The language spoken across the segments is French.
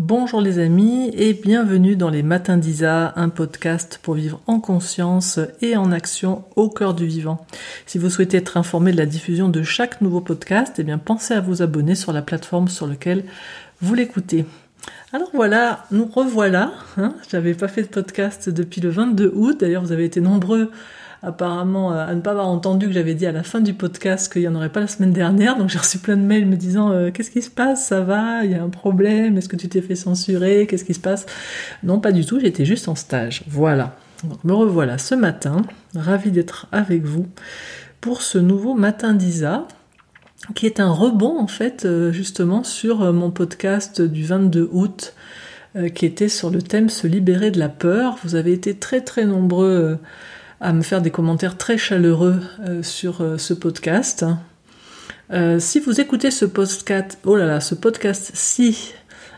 Bonjour les amis et bienvenue dans les Matins d'Isa, un podcast pour vivre en conscience et en action au cœur du vivant. Si vous souhaitez être informé de la diffusion de chaque nouveau podcast, eh bien pensez à vous abonner sur la plateforme sur laquelle vous l'écoutez. Alors voilà, nous revoilà. Hein J'avais pas fait de podcast depuis le 22 août. D'ailleurs, vous avez été nombreux apparemment euh, à ne pas avoir entendu que j'avais dit à la fin du podcast qu'il n'y en aurait pas la semaine dernière. Donc j'ai reçu plein de mails me disant euh, qu'est-ce qui se passe, ça va, il y a un problème, est-ce que tu t'es fait censurer, qu'est-ce qui se passe? Non, pas du tout, j'étais juste en stage. Voilà. Donc me revoilà ce matin, ravi d'être avec vous pour ce nouveau matin d'Isa qui est un rebond en fait euh, justement sur mon podcast du 22 août qui était sur le thème se libérer de la peur. Vous avez été très très nombreux à me faire des commentaires très chaleureux euh, sur euh, ce podcast. Euh, si vous écoutez ce podcast, oh là là, ce podcast si,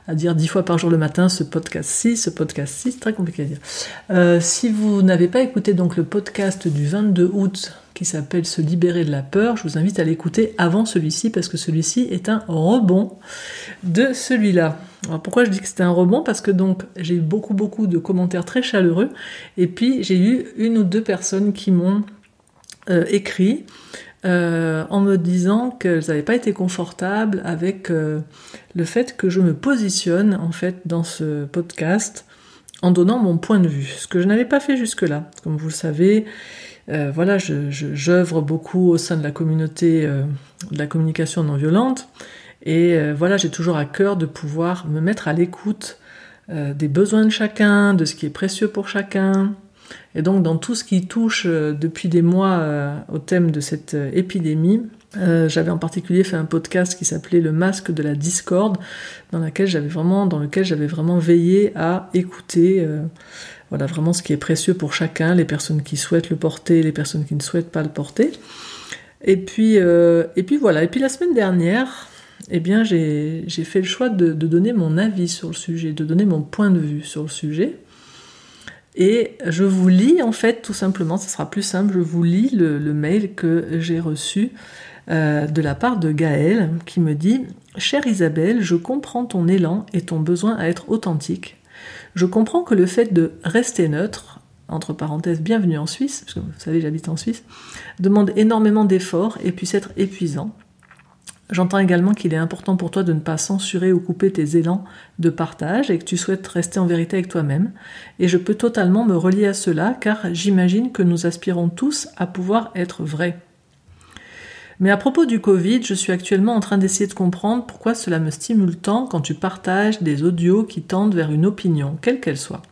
à dire dix fois par jour le matin, ce podcast si, ce podcast si, c'est très compliqué à dire. si vous n'avez pas écouté donc le podcast du 22 août qui s'appelle Se libérer de la peur, je vous invite à l'écouter avant celui-ci parce que celui-ci est un rebond de celui-là. Alors pourquoi je dis que c'était un rebond? Parce que donc j'ai eu beaucoup beaucoup de commentaires très chaleureux et puis j'ai eu une ou deux personnes qui m'ont euh, écrit euh, en me disant qu'elles n'avaient pas été confortables avec euh, le fait que je me positionne en fait dans ce podcast en donnant mon point de vue, ce que je n'avais pas fait jusque-là. Comme vous le savez, voilà, j'œuvre beaucoup au sein de la communauté de la communication non violente et euh, voilà, j'ai toujours à cœur de pouvoir me mettre à l'écoute euh, des besoins de chacun, de ce qui est précieux pour chacun. Et donc dans tout ce qui touche euh, depuis des mois au thème de cette épidémie, j'avais en particulier fait un podcast qui s'appelait Le masque de la discorde, dans, laquelle j'avais vraiment, dans lequel j'avais vraiment veillé à écouter voilà, vraiment ce qui est précieux pour chacun, les personnes qui souhaitent le porter, les personnes qui ne souhaitent pas le porter. Et puis, et puis voilà, et puis la semaine dernière, eh bien, j'ai fait le choix de, donner mon avis sur le sujet, de donner mon point de vue sur le sujet. Et je vous lis, en fait, tout simplement, ce sera plus simple, je vous lis le, mail que j'ai reçu euh, de la part de Gaël, qui me dit Chère Isabelle, je comprends ton élan et ton besoin à être authentique. Je comprends que le fait de rester neutre, entre parenthèses, bienvenue en Suisse, parce vous savez, j'habite en Suisse, demande énormément d'efforts et puisse être épuisant. J'entends également qu'il est important pour toi de ne pas censurer ou couper tes élans de partage et que tu souhaites rester en vérité avec toi-même. Et je peux totalement me relier à cela car j'imagine que nous aspirons tous à pouvoir être vrais. Mais à propos du Covid, je suis actuellement en train d'essayer de comprendre pourquoi cela me stimule tant quand tu partages des audios qui tendent vers une opinion, quelle qu'elle soit.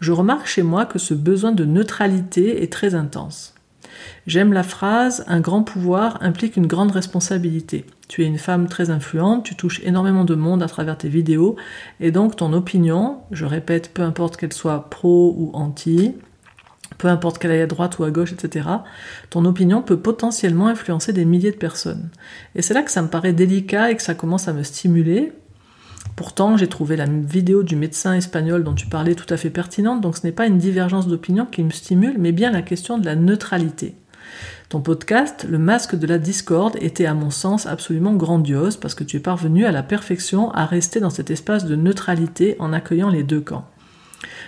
Je remarque chez moi que ce besoin de neutralité est très intense. J'aime la phrase Un grand pouvoir implique une grande responsabilité. Tu es une femme très influente, tu touches énormément de monde à travers tes vidéos, et donc ton opinion, je répète, peu importe qu'elle soit pro ou anti, peu importe qu'elle aille à droite ou à gauche, etc., ton opinion peut potentiellement influencer des milliers de personnes. Et c'est là que ça me paraît délicat et que ça commence à me stimuler. Pourtant, j'ai trouvé la vidéo du médecin espagnol dont tu parlais tout à fait pertinente, donc ce n'est pas une divergence d'opinion qui me stimule, mais bien la question de la neutralité. Ton podcast, Le masque de la discorde, était à mon sens absolument grandiose parce que tu es parvenu à la perfection à rester dans cet espace de neutralité en accueillant les deux camps.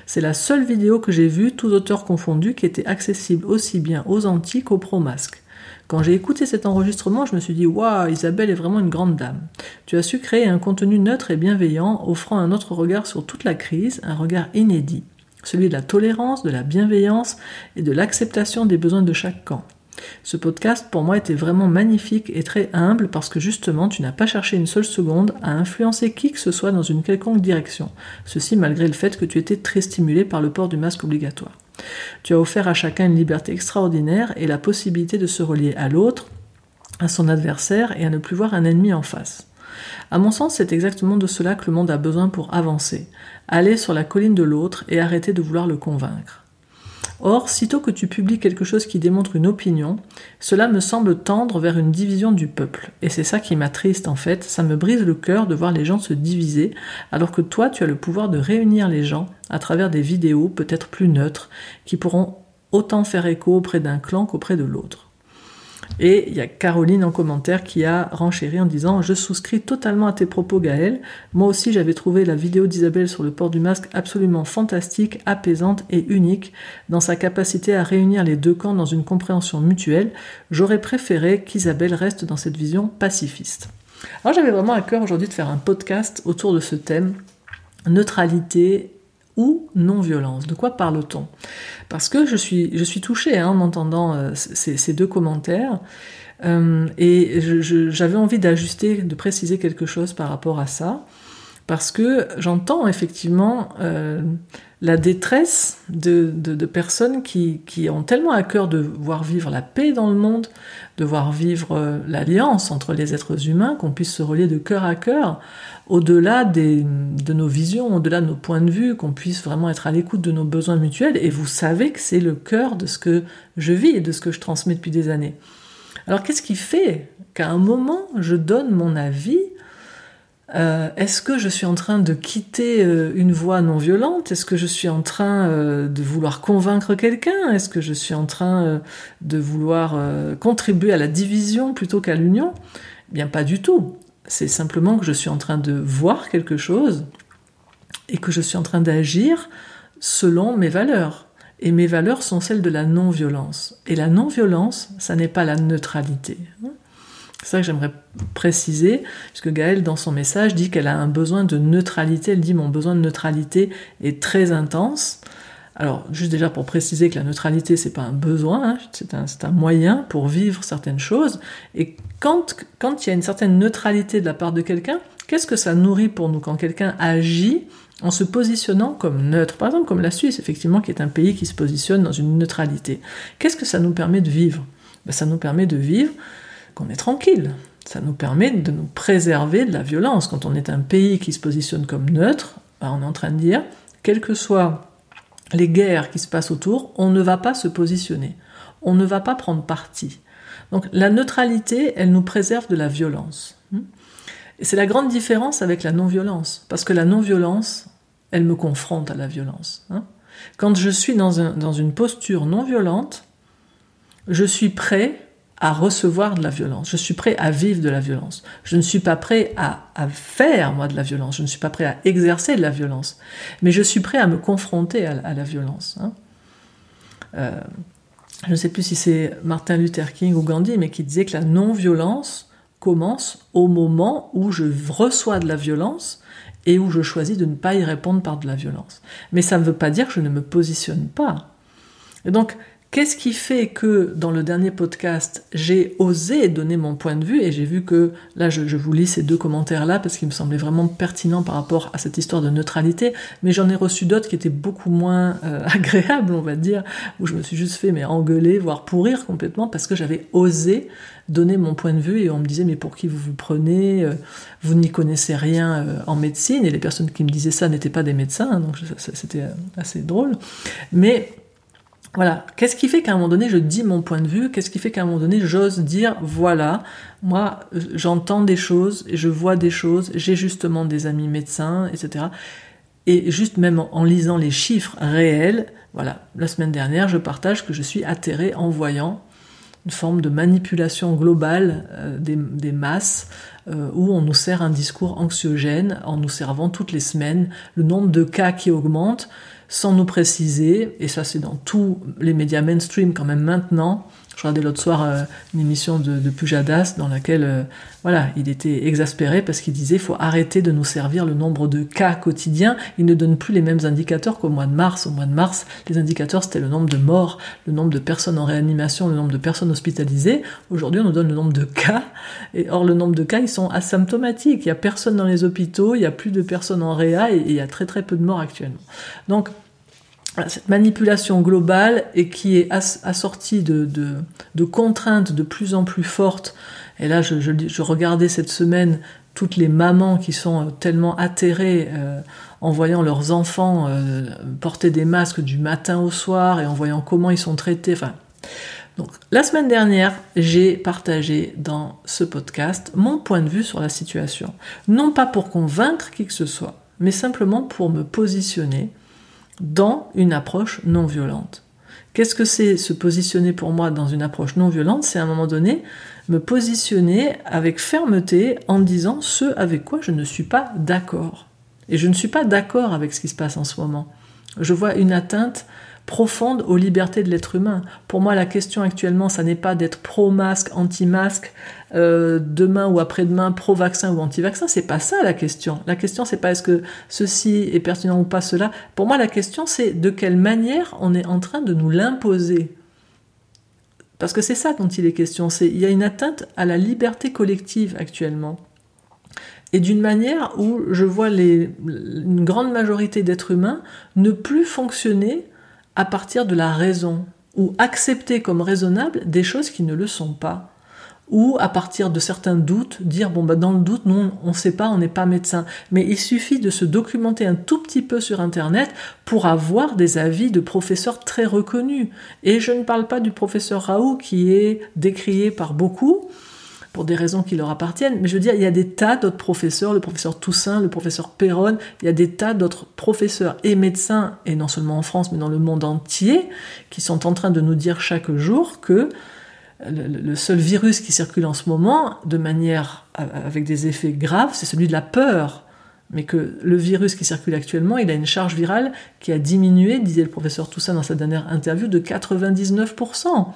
C'est la seule vidéo que j'ai vue, tous auteurs confondus, qui était accessible aussi bien aux anti qu'aux pro-masques. Quand j'ai écouté cet enregistrement, je me suis dit Waouh, Isabelle est vraiment une grande dame. Tu as su créer un contenu neutre et bienveillant, offrant un autre regard sur toute la crise, un regard inédit, celui de la tolérance, de la bienveillance et de l'acceptation des besoins de chaque camp. Ce podcast, pour moi, était vraiment magnifique et très humble parce que justement, tu n'as pas cherché une seule seconde à influencer qui que ce soit dans une quelconque direction. Ceci malgré le fait que tu étais très stimulé par le port du masque obligatoire. Tu as offert à chacun une liberté extraordinaire et la possibilité de se relier à l'autre, à son adversaire et à ne plus voir un ennemi en face. À mon sens, c'est exactement de cela que le monde a besoin pour avancer. Aller sur la colline de l'autre et arrêter de vouloir le convaincre. Or, sitôt que tu publies quelque chose qui démontre une opinion, cela me semble tendre vers une division du peuple. Et c'est ça qui m'attriste en fait, ça me brise le cœur de voir les gens se diviser, alors que toi tu as le pouvoir de réunir les gens à travers des vidéos peut-être plus neutres, qui pourront autant faire écho auprès d'un clan qu'auprès de l'autre. Et il y a Caroline en commentaire qui a renchéri en disant Je souscris totalement à tes propos, Gaël. Moi aussi, j'avais trouvé la vidéo d'Isabelle sur le port du masque absolument fantastique, apaisante et unique dans sa capacité à réunir les deux camps dans une compréhension mutuelle. J'aurais préféré qu'Isabelle reste dans cette vision pacifiste. Alors, j'avais vraiment à cœur aujourd'hui de faire un podcast autour de ce thème neutralité ou non-violence. De quoi parle-t-on? Parce que je suis, je touchée hein, en entendant euh, ces, deux commentaires. Euh, et j'avais envie d'ajuster, de préciser quelque chose par rapport à ça, parce que j'entends effectivement euh, la détresse de, de, personnes qui, qui, ont tellement à cœur de voir vivre la paix dans le monde, de voir vivre l'alliance entre les êtres humains, qu'on puisse se relier de cœur à cœur, au-delà de nos visions, au-delà de nos points de vue, qu'on puisse vraiment être à l'écoute de nos besoins mutuels. Et vous savez que c'est le cœur de ce que je vis et de ce que je transmets depuis des années. Alors qu'est-ce qui fait qu'à un moment, je donne mon avis euh, Est-ce que je suis en train de quitter euh, une voie non violente? Est-ce que je suis en train euh, de vouloir convaincre quelqu'un? Est-ce que je suis en train de vouloir contribuer à la division plutôt qu'à l'union? Bien pas du tout. C'est simplement que je suis en train de voir quelque chose et que je suis en train d'agir selon mes valeurs. Et mes valeurs sont celles de la non-violence. Et la non-violence, ça n'est pas la neutralité. C'est ça que j'aimerais préciser, puisque Gaëlle, dans son message, dit qu'elle a un besoin de neutralité. Elle dit Mon besoin de neutralité est très intense. Alors, juste déjà pour préciser que la neutralité, c'est pas un besoin, hein, c'est un, un, moyen pour vivre certaines choses. Et quand, quand il y a une certaine neutralité de la part de quelqu'un, qu'est-ce que ça nourrit pour nous quand quelqu'un agit en se positionnant comme neutre? Par exemple, comme la Suisse, effectivement, qui est un pays qui se positionne dans une neutralité. Qu'est-ce que ça nous permet de vivre? Ben, Ça nous permet de vivre qu'on est tranquille. Ça nous permet de nous préserver de la violence. Quand on est un pays qui se positionne comme neutre, ben, on est en train de dire, quel que soit les guerres qui se passent autour, on ne va pas se positionner, on ne va pas prendre parti. Donc la neutralité, elle nous préserve de la violence. Et c'est la grande différence avec la non-violence, parce que la non-violence, elle me confronte à la violence. Hein. Quand je suis dans, dans une posture non violente, je suis prêt à recevoir de la violence. Je suis prêt à vivre de la violence. Je ne suis pas prêt à, faire, moi, de la violence. Je ne suis pas prêt à exercer de la violence. Mais je suis prêt à me confronter à, la violence. Hein. Euh, je ne sais plus si c'est Martin Luther King ou Gandhi, mais qui disait que la non-violence commence au moment où je reçois de la violence et où je choisis de ne pas y répondre par de la violence. Mais ça ne veut pas dire que je ne me positionne pas. Et donc, Qu'est-ce qui fait que dans le dernier podcast, j'ai osé donner mon point de vue et j'ai vu que, là je, vous lis ces deux commentaires-là parce qu'ils me semblaient vraiment pertinents par rapport à cette histoire de neutralité, mais j'en ai reçu d'autres qui étaient beaucoup moins euh, agréables, on va dire, où je me suis juste fait mais engueuler, voire pourrir complètement parce que j'avais osé donner mon point de vue et on me disait mais pour qui vous vous prenez euh, Vous n'y connaissez rien euh, en médecine et les personnes qui me disaient ça n'étaient pas des médecins, hein, donc c'était assez drôle. Mais voilà. Qu'est-ce qui fait qu'à un moment donné, je dis mon point de vue? Qu'est-ce qui fait qu'à un moment donné, j'ose dire, voilà, moi, j'entends des choses, je vois des choses, j'ai justement des amis médecins, etc. Et juste même en, lisant les chiffres réels, voilà, la semaine dernière, je partage que je suis atterré en voyant une forme de manipulation globale euh, des, masses euh, où on nous sert un discours anxiogène en nous servant toutes les semaines le nombre de cas qui augmente sans nous préciser, et ça c'est dans tous les médias mainstream quand même maintenant, je regardais l'autre soir euh, une émission de, Pujadas dans laquelle euh, voilà, il était exaspéré parce qu'il disait faut arrêter de nous servir le nombre de cas quotidiens. Il ne donne plus les mêmes indicateurs qu'au mois de mars. Au mois de mars, les indicateurs c'était le nombre de morts, le nombre de personnes en réanimation, le nombre de personnes hospitalisées. Aujourd'hui, on nous donne le nombre de cas. Et or, le nombre de cas, ils sont asymptomatiques. Il y a personne dans les hôpitaux, il y a plus de personnes en réa et, et il y a très très peu de morts actuellement. Donc cette manipulation globale et qui est assortie de, de, contraintes de plus en plus fortes. Et là, je, regardais cette semaine toutes les mamans qui sont tellement atterrées euh, en voyant leurs enfants euh, porter des masques du matin au soir et en voyant comment ils sont traités. Enfin, donc, la semaine dernière, j'ai partagé dans ce podcast mon point de vue sur la situation. Non pas pour convaincre qui que ce soit, mais simplement pour me positionner dans une approche non violente. Qu'est-ce que c'est se positionner pour moi dans une approche non violente? C'est à un moment donné me positionner avec fermeté en disant ce avec quoi je ne suis pas d'accord. Et je ne suis pas d'accord avec ce qui se passe en ce moment. Je vois une atteinte profonde aux libertés de l'être humain. Pour moi, la question actuellement, ça n'est pas d'être pro-masque, anti-masque, euh, demain ou après-demain, pro-vaccin ou anti-vaccin. C'est pas ça la question. La question, c'est pas est-ce que ceci est pertinent ou pas cela. Pour moi, la question, c'est de quelle manière on est en train de nous l'imposer. Parce que c'est ça dont il est question. C'est il y a une atteinte à la liberté collective actuellement et d'une manière où je vois une grande majorité d'êtres humains ne plus fonctionner à partir de la raison, ou accepter comme raisonnable des choses qui ne le sont pas, ou à partir de certains doutes, dire bon bah dans le doute, non, on ne sait pas, on n'est pas médecin, mais il suffit de se documenter un tout petit peu sur internet pour avoir des avis de professeurs très reconnus. Et je ne parle pas du professeur Raoult qui est décrié par beaucoup, pour des raisons qui leur appartiennent. Mais je veux dire, il y a des tas d'autres professeurs, le professeur Toussaint, le professeur Perron, il y a des tas d'autres professeurs et médecins, et non seulement en France, mais dans le monde entier, qui sont en train de nous dire chaque jour que le, seul virus qui circule en ce moment, de manière avec des effets graves, c'est celui de la peur. Mais que le virus qui circule actuellement, il a une charge virale qui a diminué, disait le professeur Toussaint dans sa dernière interview, de 99%.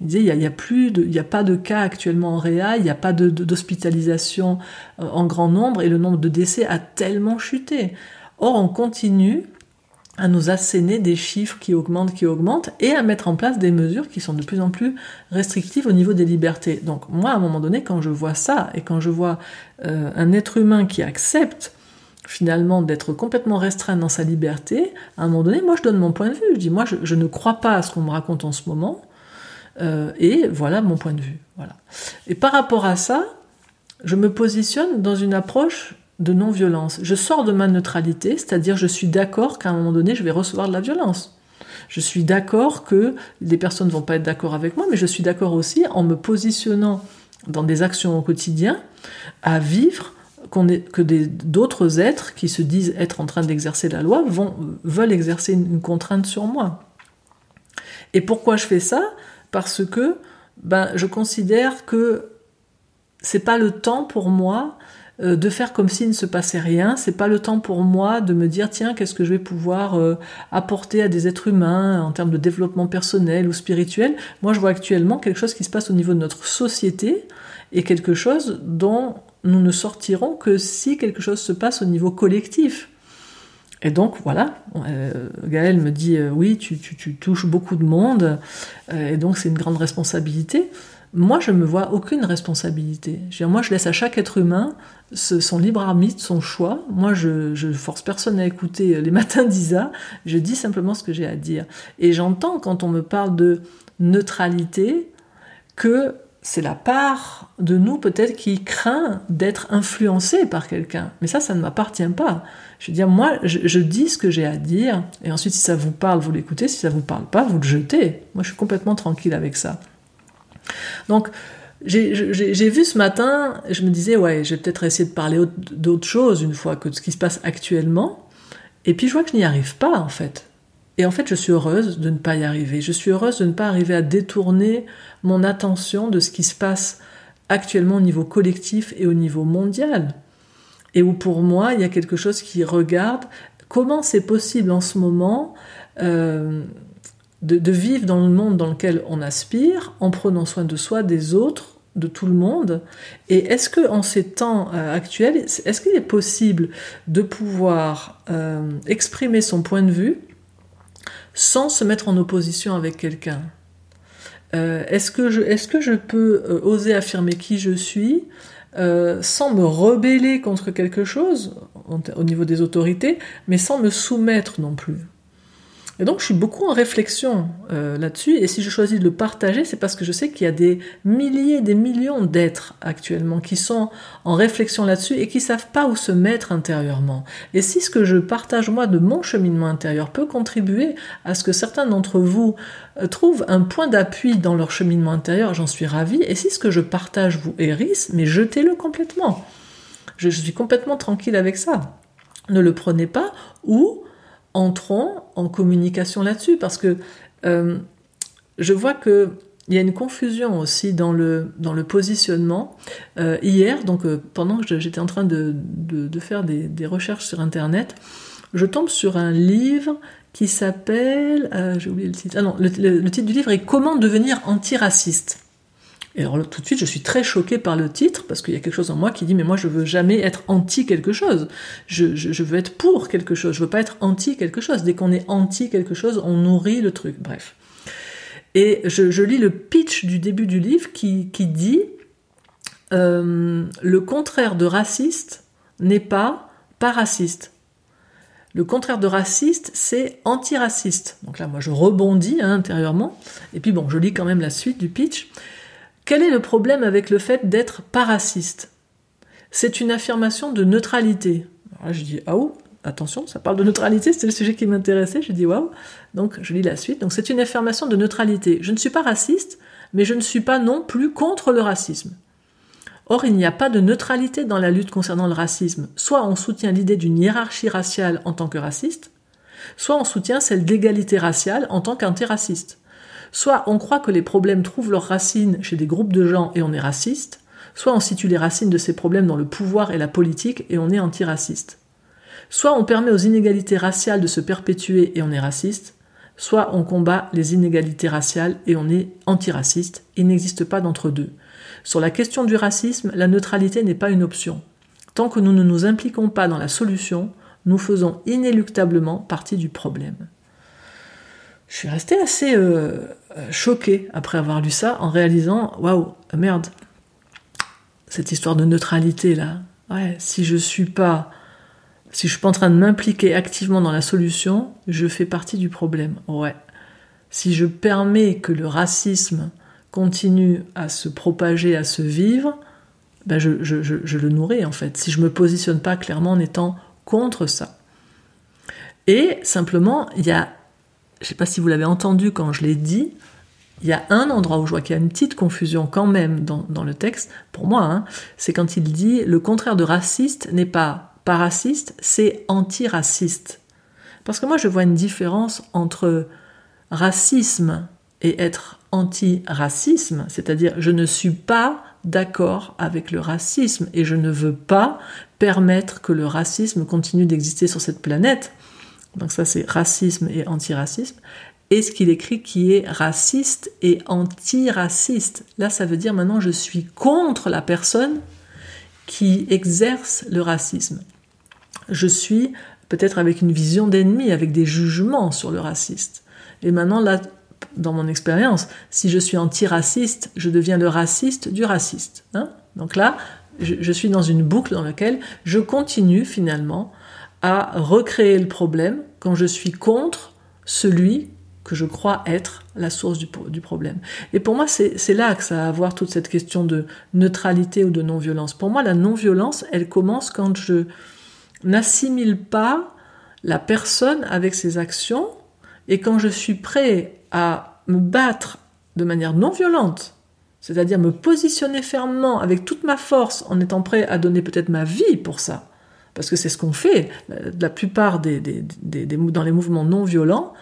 Il disait, il n'y a, plus il a pas de cas actuellement en réa, il n'y a pas d'hospitalisation euh, en grand nombre et le nombre de décès a tellement chuté. Or, on continue à nous asséner des chiffres qui augmentent, qui augmentent, et à mettre en place des mesures qui sont de plus en plus restrictives au niveau des libertés. Donc moi, à un moment donné, quand je vois ça, et quand je vois euh, un être humain qui accepte finalement d'être complètement restreint dans sa liberté, à un moment donné, moi je donne mon point de vue. Je dis, moi je ne crois pas à ce qu'on me raconte en ce moment, euh, et voilà mon point de vue. Voilà. Et par rapport à ça, je me positionne dans une approche de non-violence. Je sors de ma neutralité, c'est-à-dire je suis d'accord qu'à un moment donné, je vais recevoir de la violence. Je suis d'accord que des personnes ne vont pas être d'accord avec moi, mais je suis d'accord aussi en me positionnant dans des actions au quotidien à vivre que d'autres êtres qui se disent être en train d'exercer la loi vont, veulent exercer une contrainte sur moi. Et pourquoi je fais ça? Parce que ben, je considère que c'est pas le temps pour moi euh, de faire comme s'il ne se passait rien. C'est pas le temps pour moi de me dire tiens qu'est-ce que je vais pouvoir euh, apporter à des êtres humains en termes de développement personnel ou spirituel. Moi je vois actuellement quelque chose qui se passe au niveau de notre société et quelque chose dont nous ne sortirons que si quelque chose se passe au niveau collectif. Et donc voilà, euh, Gaël me dit euh, oui, tu, touches beaucoup de monde, euh, et donc c'est une grande responsabilité. Moi, je ne me vois aucune responsabilité. Je moi, je laisse à chaque être humain son libre arbitre, son choix. Moi, je, je force personne à écouter les matins d'Isa. Je dis simplement ce que j'ai à dire. Et j'entends quand on me parle de neutralité que c'est la part de nous peut-être qui craint d'être influencé par quelqu'un. Mais ça, ça ne m'appartient pas. Je veux dire, moi, je, dis ce que j'ai à dire, et ensuite, si ça vous parle, vous l'écoutez, si ça vous parle pas, vous le jetez. Moi, je suis complètement tranquille avec ça. Donc, j'ai vu ce matin, je me disais, ouais, je vais peut-être essayer de parler d'autre chose une fois que de ce qui se passe actuellement. Et puis je vois que je n'y arrive pas, en fait. Et en fait, je suis heureuse de ne pas y arriver. Je suis heureuse de ne pas arriver à détourner mon attention de ce qui se passe actuellement au niveau collectif et au niveau mondial. Et où pour moi, il y a quelque chose qui regarde comment c'est possible en ce moment euh, de, vivre dans le monde dans lequel on aspire, en prenant soin de soi, des autres, de tout le monde. Et est-ce que en ces temps euh, actuels, est-ce qu'il est possible de pouvoir euh, exprimer son point de vue sans se mettre en opposition avec quelqu'un? Euh, Est-ce que, je, est peux oser affirmer qui je suis euh, sans me rebeller contre quelque chose au niveau des autorités, mais sans me soumettre non plus et donc je suis beaucoup en réflexion euh, là-dessus, et si je choisis de le partager, c'est parce que je sais qu'il y a des milliers, des millions d'êtres actuellement qui sont en réflexion là-dessus et qui savent pas où se mettre intérieurement. Et si ce que je partage moi de mon cheminement intérieur peut contribuer à ce que certains d'entre vous euh, trouvent un point d'appui dans leur cheminement intérieur, j'en suis ravie. Et si ce que je partage vous hérisse, mais jetez-le complètement. Je suis complètement tranquille avec ça. Ne le prenez pas ou entrons en communication là-dessus parce que euh, je vois que il y a une confusion aussi dans le, dans le positionnement. Euh, hier, donc euh, pendant que j'étais en train de, de, faire des, recherches sur Internet, je tombe sur un livre qui s'appelle, j'ai oublié le titre, ah non, le, titre du livre est Comment devenir antiraciste. Et alors tout de suite, je suis très choquée par le titre, parce qu'il y a quelque chose en moi qui dit, mais moi je veux jamais être anti quelque chose. Je, veux être pour quelque chose, je veux pas être anti quelque chose. Dès qu'on est anti quelque chose, on nourrit le truc. Bref. Et je, lis le pitch du début du livre qui, dit euh, le contraire de raciste n'est pas pas raciste. Le contraire de raciste, c'est antiraciste. Donc là, moi, je rebondis hein, intérieurement. Et puis bon, je lis quand même la suite du pitch. Quel est le problème avec le fait d'être pas raciste C'est une affirmation de neutralité. Alors là, je dis ah oh, attention, ça parle de neutralité, c'était le sujet qui m'intéressait. Je dis waouh. Donc je lis la suite. Donc c'est une affirmation de neutralité. Je ne suis pas raciste, mais je ne suis pas non plus contre le racisme. Or, il n'y a pas de neutralité dans la lutte concernant le racisme. Soit on soutient l'idée d'une hiérarchie raciale en tant que raciste, soit on soutient celle d'égalité raciale en tant qu'antiraciste. Soit on croit que les problèmes trouvent leurs racines chez des groupes de gens et on est raciste, soit on situe les racines de ces problèmes dans le pouvoir et la politique et on est antiraciste. Soit on permet aux inégalités raciales de se perpétuer et on est raciste, soit on combat les inégalités raciales et on est antiraciste. Il n'existe pas d'entre-deux. Sur la question du racisme, la neutralité n'est pas une option. Tant que nous ne nous impliquons pas dans la solution, nous faisons inéluctablement partie du problème. Je suis resté assez euh, choqué après avoir lu ça en réalisant waouh, merde, cette histoire de neutralité là. Ouais, si je suis pas si je suis pas en train de m'impliquer activement dans la solution, je fais partie du problème. Ouais. Si je permets que le racisme continue à se propager, à se vivre, ben je, je, je, le nourris en fait. Si je me positionne pas clairement en étant contre ça. Et simplement, il y a, je sais pas si vous l'avez entendu quand je l'ai dit, il y a un endroit où je vois qu'il y a une petite confusion quand même dans, dans le texte, pour moi, hein, c'est quand il dit le contraire de raciste n'est pas pas raciste, c'est antiraciste. Parce que moi, je vois une différence entre racisme et être anti-racisme, c'est-à-dire je ne suis pas d'accord avec le racisme et je ne veux pas permettre que le racisme continue d'exister sur cette planète. Donc ça c'est racisme et antiracisme. Et ce qu'il écrit qui est raciste et antiraciste. Là ça veut dire maintenant je suis contre la personne qui exerce le racisme. Je suis peut-être avec une vision d'ennemi, avec des jugements sur le raciste. Et maintenant, là, dans mon expérience, si je suis antiraciste, je deviens le raciste du raciste. Hein. Donc là, je, je, suis dans une boucle dans laquelle je continue finalement à recréer le problème quand je suis contre celui que je crois être la source du, problème. Et pour moi, c'est là que ça a à voir toute cette question de neutralité ou de non-violence. Pour moi, la non-violence, elle commence quand je n'assimile pas la personne avec ses actions et quand je suis prêt à me battre de manière non violente, c'est-à-dire me positionner fermement avec toute ma force en étant prêt à donner peut-être ma vie pour ça, parce que c'est ce qu'on fait la plupart des, dans les mouvements non violents,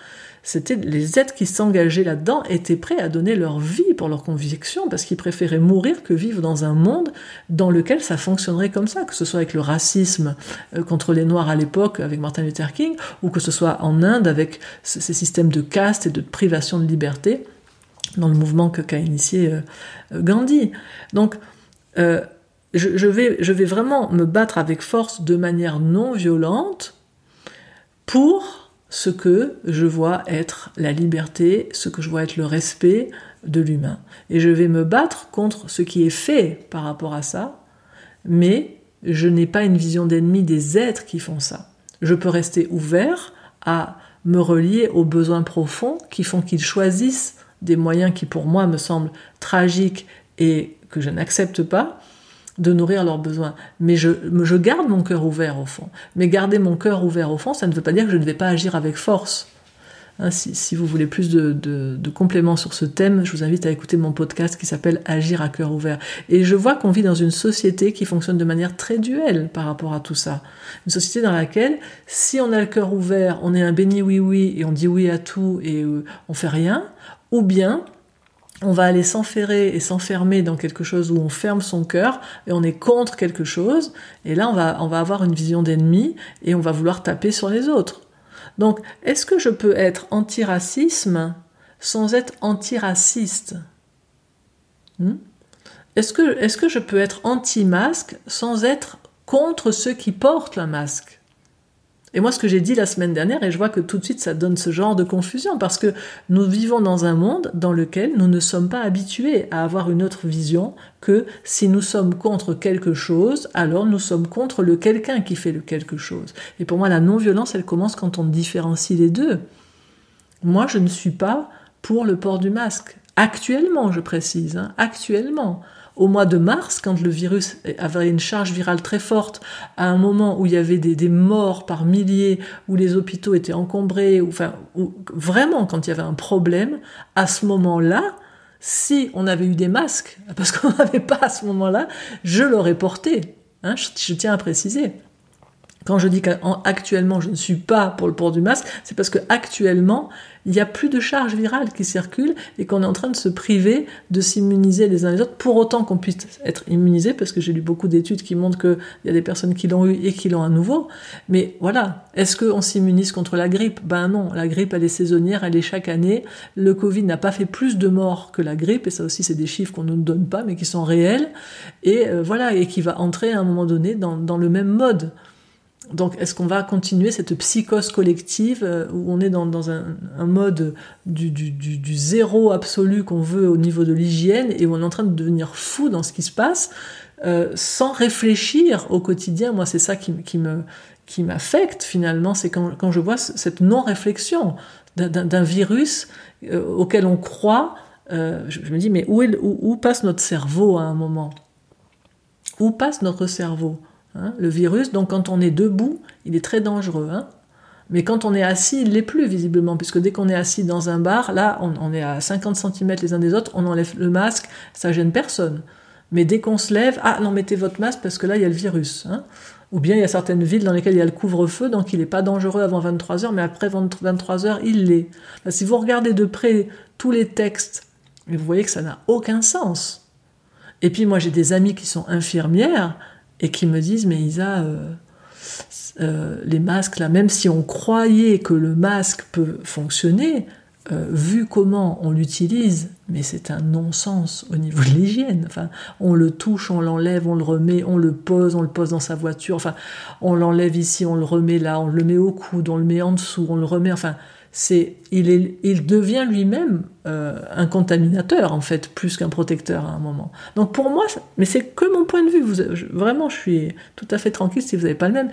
c'était les êtres qui s'engageaient là-dedans étaient prêts à donner leur vie pour leurs convictions parce qu'ils préféraient mourir que vivre dans un monde dans lequel ça fonctionnerait comme ça, que ce soit avec le racisme euh, contre les Noirs à l'époque avec Martin Luther King ou que ce soit en Inde avec ces systèmes de caste et de privation de liberté dans le mouvement qu'a initié euh, Gandhi. Donc, euh, je, vais, vais vraiment me battre avec force de manière non violente pour ce que je vois être la liberté, ce que je vois être le respect de l'humain. Et je vais me battre contre ce qui est fait par rapport à ça, mais je n'ai pas une vision d'ennemi des êtres qui font ça. Je peux rester ouvert à me relier aux besoins profonds qui font qu'ils choisissent des moyens qui pour moi me semblent tragiques et que je n'accepte pas, de nourrir leurs besoins. Mais je, je garde mon cœur ouvert au fond. Mais garder mon cœur ouvert au fond, ça ne veut pas dire que je ne vais pas agir avec force. Hein, si, si, vous voulez plus de, de, de, compléments sur ce thème, je vous invite à écouter mon podcast qui s'appelle Agir à cœur ouvert. Et je vois qu'on vit dans une société qui fonctionne de manière très duelle par rapport à tout ça. Une société dans laquelle, si on a le cœur ouvert, on est un béni oui oui et on dit oui à tout et euh, on fait rien, ou bien on va aller s'enferrer et s'enfermer dans quelque chose où on ferme son cœur et on est contre quelque chose, et là on va, on va avoir une vision d'ennemi et on va vouloir taper sur les autres. Donc, est-ce que je peux être anti-racisme sans être antiraciste? Hmm? Est-ce que, que je peux être anti-masque sans être contre ceux qui portent un masque? Et moi, ce que j'ai dit la semaine dernière, et je vois que tout de suite ça donne ce genre de confusion, parce que nous vivons dans un monde dans lequel nous ne sommes pas habitués à avoir une autre vision que si nous sommes contre quelque chose, alors nous sommes contre le quelqu'un qui fait le quelque chose. Et pour moi, la non-violence, elle commence quand on différencie les deux. Moi, je ne suis pas pour le port du masque. Actuellement, je précise, hein, actuellement au mois de mars, quand le virus avait une charge virale très forte, à un moment où il y avait des, morts par milliers, où les hôpitaux étaient encombrés, ou, enfin, vraiment quand il y avait un problème, à ce moment-là, si on avait eu des masques, parce qu'on n'avait pas à ce moment-là, je l'aurais porté. Hein, je tiens à préciser. Quand je dis qu'actuellement je ne suis pas pour le port du masque, c'est parce que actuellement il n'y a plus de charge virale qui circule et qu'on est en train de se priver de s'immuniser les uns les autres pour autant qu'on puisse être immunisé parce que j'ai lu beaucoup d'études qui montrent qu'il y a des personnes qui l'ont eu et qui l'ont à nouveau. Mais voilà, est-ce qu'on s'immunise contre la grippe? Ben non, la grippe elle est saisonnière, elle est chaque année. Le Covid n'a pas fait plus de morts que la grippe et ça aussi c'est des chiffres qu'on ne donne pas mais qui sont réels et euh, voilà et qui va entrer à un moment donné dans le même mode. Donc, est-ce qu'on va continuer cette psychose collective euh, où on est dans, un, mode du, zéro absolu qu'on veut au niveau de l'hygiène et où on est en train de devenir fou dans ce qui se passe euh, sans réfléchir au quotidien? Moi, c'est ça qui, me qui m'affecte finalement, c'est quand, je vois cette non-réflexion d'un virus euh, auquel on croit. je, me dis, mais où passe notre cerveau à un moment? Où passe notre cerveau? Hein, le virus, donc quand on est debout, il est très dangereux. Hein. Mais quand on est assis, il l'est plus visiblement, puisque dès qu'on est assis dans un bar, là, on, est à 50 cm les uns des autres, on enlève le masque, ça gêne personne. Mais dès qu'on se lève, ah non, mettez votre masque parce que là, il y a le virus. Hein. Ou bien il y a certaines villes dans lesquelles il y a le couvre-feu, donc il n'est pas dangereux avant 23h, mais après 23h, il l'est. si vous regardez de près tous les textes, vous voyez que ça n'a aucun sens. Et puis moi, j'ai des amis qui sont infirmières, et qui me disent mais Isa, euh, euh, les masques là, même si on croyait que le masque peut fonctionner, euh, vu comment on l'utilise, mais c'est un non-sens au niveau de l'hygiène. Enfin, on le touche, on l'enlève, on le remet, on le pose, on le pose dans sa voiture. Enfin, on l'enlève ici, on le remet là, on le met au coude, on le met en dessous, on le remet. Enfin, c'est il, est, il devient lui-même euh, un contaminateur en fait plus qu'un protecteur à un moment. Donc pour moi, mais c'est que mon point de vue. Vous, vraiment, je suis tout à fait tranquille si vous n'avez pas le même.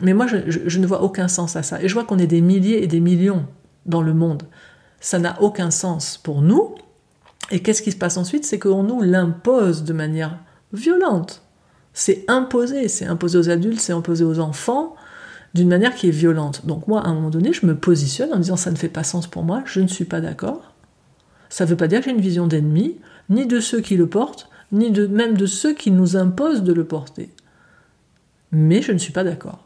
Mais moi, je, ne vois aucun sens à ça. Et je vois qu'on est des milliers et des millions dans le monde. Ça n'a aucun sens pour nous. Et qu'est-ce qui se passe ensuite? C'est qu'on nous l'impose de manière violente. C'est imposé. C'est imposé aux adultes, c'est imposé aux enfants d'une manière qui est violente. Donc moi, à un moment donné, je me positionne en disant ça ne fait pas sens pour moi, je ne suis pas d'accord. Ça ne veut pas dire que j'ai une vision d'ennemi, ni de ceux qui le portent, ni de, même de ceux qui nous imposent de le porter. Mais je ne suis pas d'accord.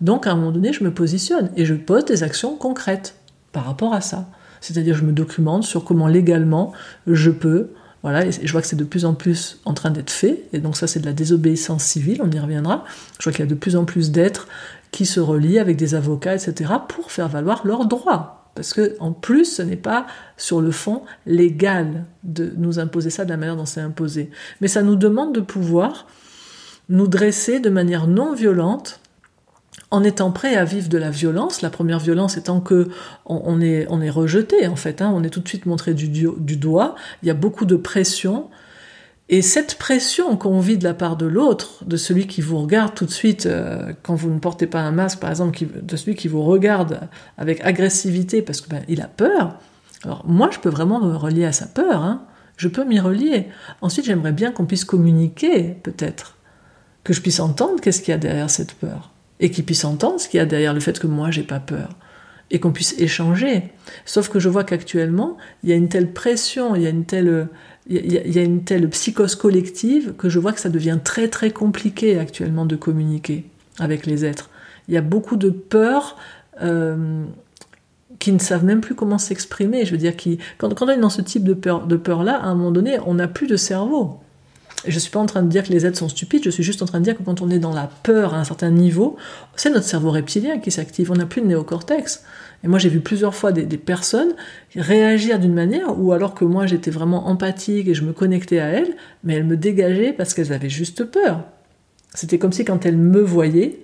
Donc à un moment donné, je me positionne et je pose des actions concrètes par rapport à ça. C'est-à-dire je me documente sur comment légalement je peux voilà, et je vois que c'est de plus en plus en train d'être fait, et donc ça c'est de la désobéissance civile, on y reviendra. Je vois qu'il y a de plus en plus d'êtres qui se relient avec des avocats, etc., pour faire valoir leurs droits. Parce que en plus, ce n'est pas sur le fond légal de nous imposer ça de la manière dont c'est imposé. Mais ça nous demande de pouvoir nous dresser de manière non violente en étant prêt à vivre de la violence, la première violence étant que on, est, rejeté en fait, hein, on est tout de suite montré du, doigt, il y a beaucoup de pression, et cette pression qu'on vit de la part de l'autre, de celui qui vous regarde tout de suite euh, quand vous ne portez pas un masque, par exemple, de celui qui vous regarde avec agressivité parce que ben, il a peur. Alors moi, je peux vraiment me relier à sa peur. Hein. Je peux m'y relier. Ensuite, j'aimerais bien qu'on puisse communiquer, peut-être, que je puisse entendre qu'est-ce qu'il y a derrière cette peur, et qu'il puisse entendre ce qu'il y a derrière le fait que moi, j'ai pas peur et qu'on puisse échanger. Sauf que je vois qu'actuellement, il y a une telle pression, il y a une telle il y, a une telle psychose collective que je vois que ça devient très très compliqué actuellement de communiquer avec les êtres. Il y a beaucoup de peur euh, qui ne savent même plus comment s'exprimer. Je veux dire, qui, quand, quand, on est dans ce type de peur, de peur-là, à un moment donné, on n'a plus de cerveau. Je ne suis pas en train de dire que les êtres sont stupides, je suis juste en train de dire que quand on est dans la peur à un certain niveau, c'est notre cerveau reptilien qui s'active, on n'a plus de néocortex. Et moi j'ai vu plusieurs fois des, des personnes réagir d'une manière où alors que moi j'étais vraiment empathique et je me connectais à elles, mais elles me dégageaient parce qu'elles avaient juste peur. C'était comme si quand elles me voyaient,